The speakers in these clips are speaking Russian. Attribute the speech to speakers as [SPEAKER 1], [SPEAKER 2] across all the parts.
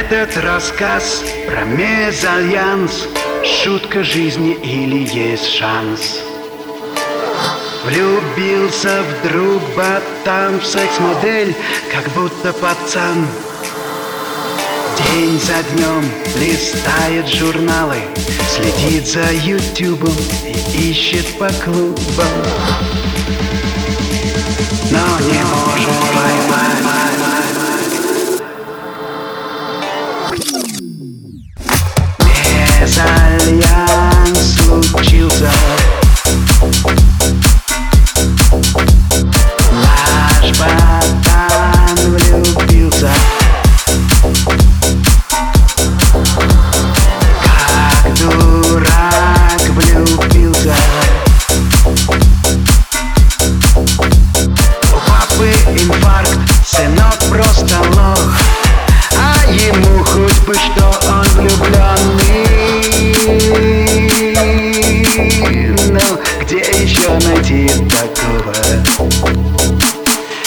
[SPEAKER 1] Этот рассказ про мезальянс. Шутка жизни или есть шанс? Влюбился вдруг ботан в секс-модель Как будто пацан. День за днем листает журналы Следит за ютубом и ищет по клубам feels out. Такого?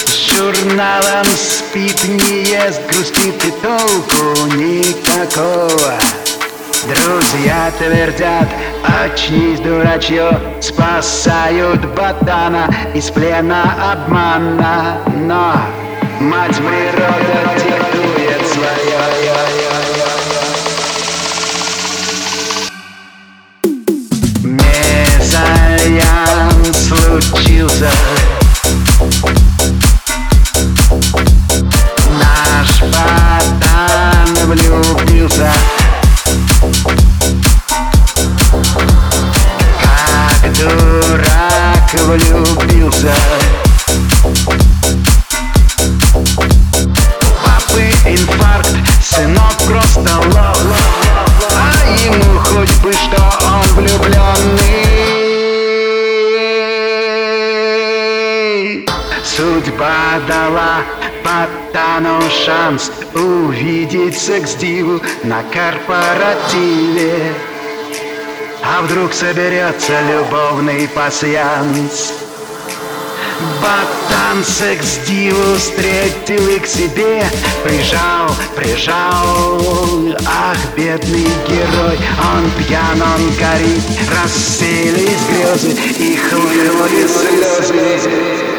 [SPEAKER 1] С журналом спит, не ест, грустит и толку никакого. Друзья твердят, очнись, дурачье Спасают ботана из плена обмана. Но мать природа диктует свое влюбился папы инфаркт, сынок просто лох. А ему хоть бы что он влюбленный. Судьба дала Ботану шанс увидеть секс-диву на корпоративе А вдруг соберется любовный пасьянс? Ботан секс-диву встретил и к себе. Прижал, прижал, ах, бедный герой Он пьян, он горит, рассеялись грезы И хлынули слезы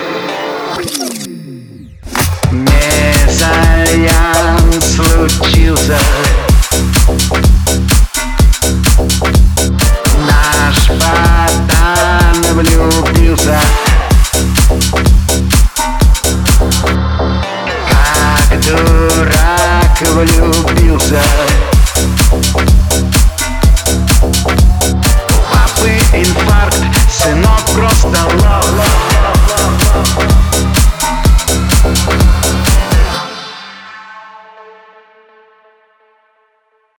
[SPEAKER 1] влюбился Как дурак влюбился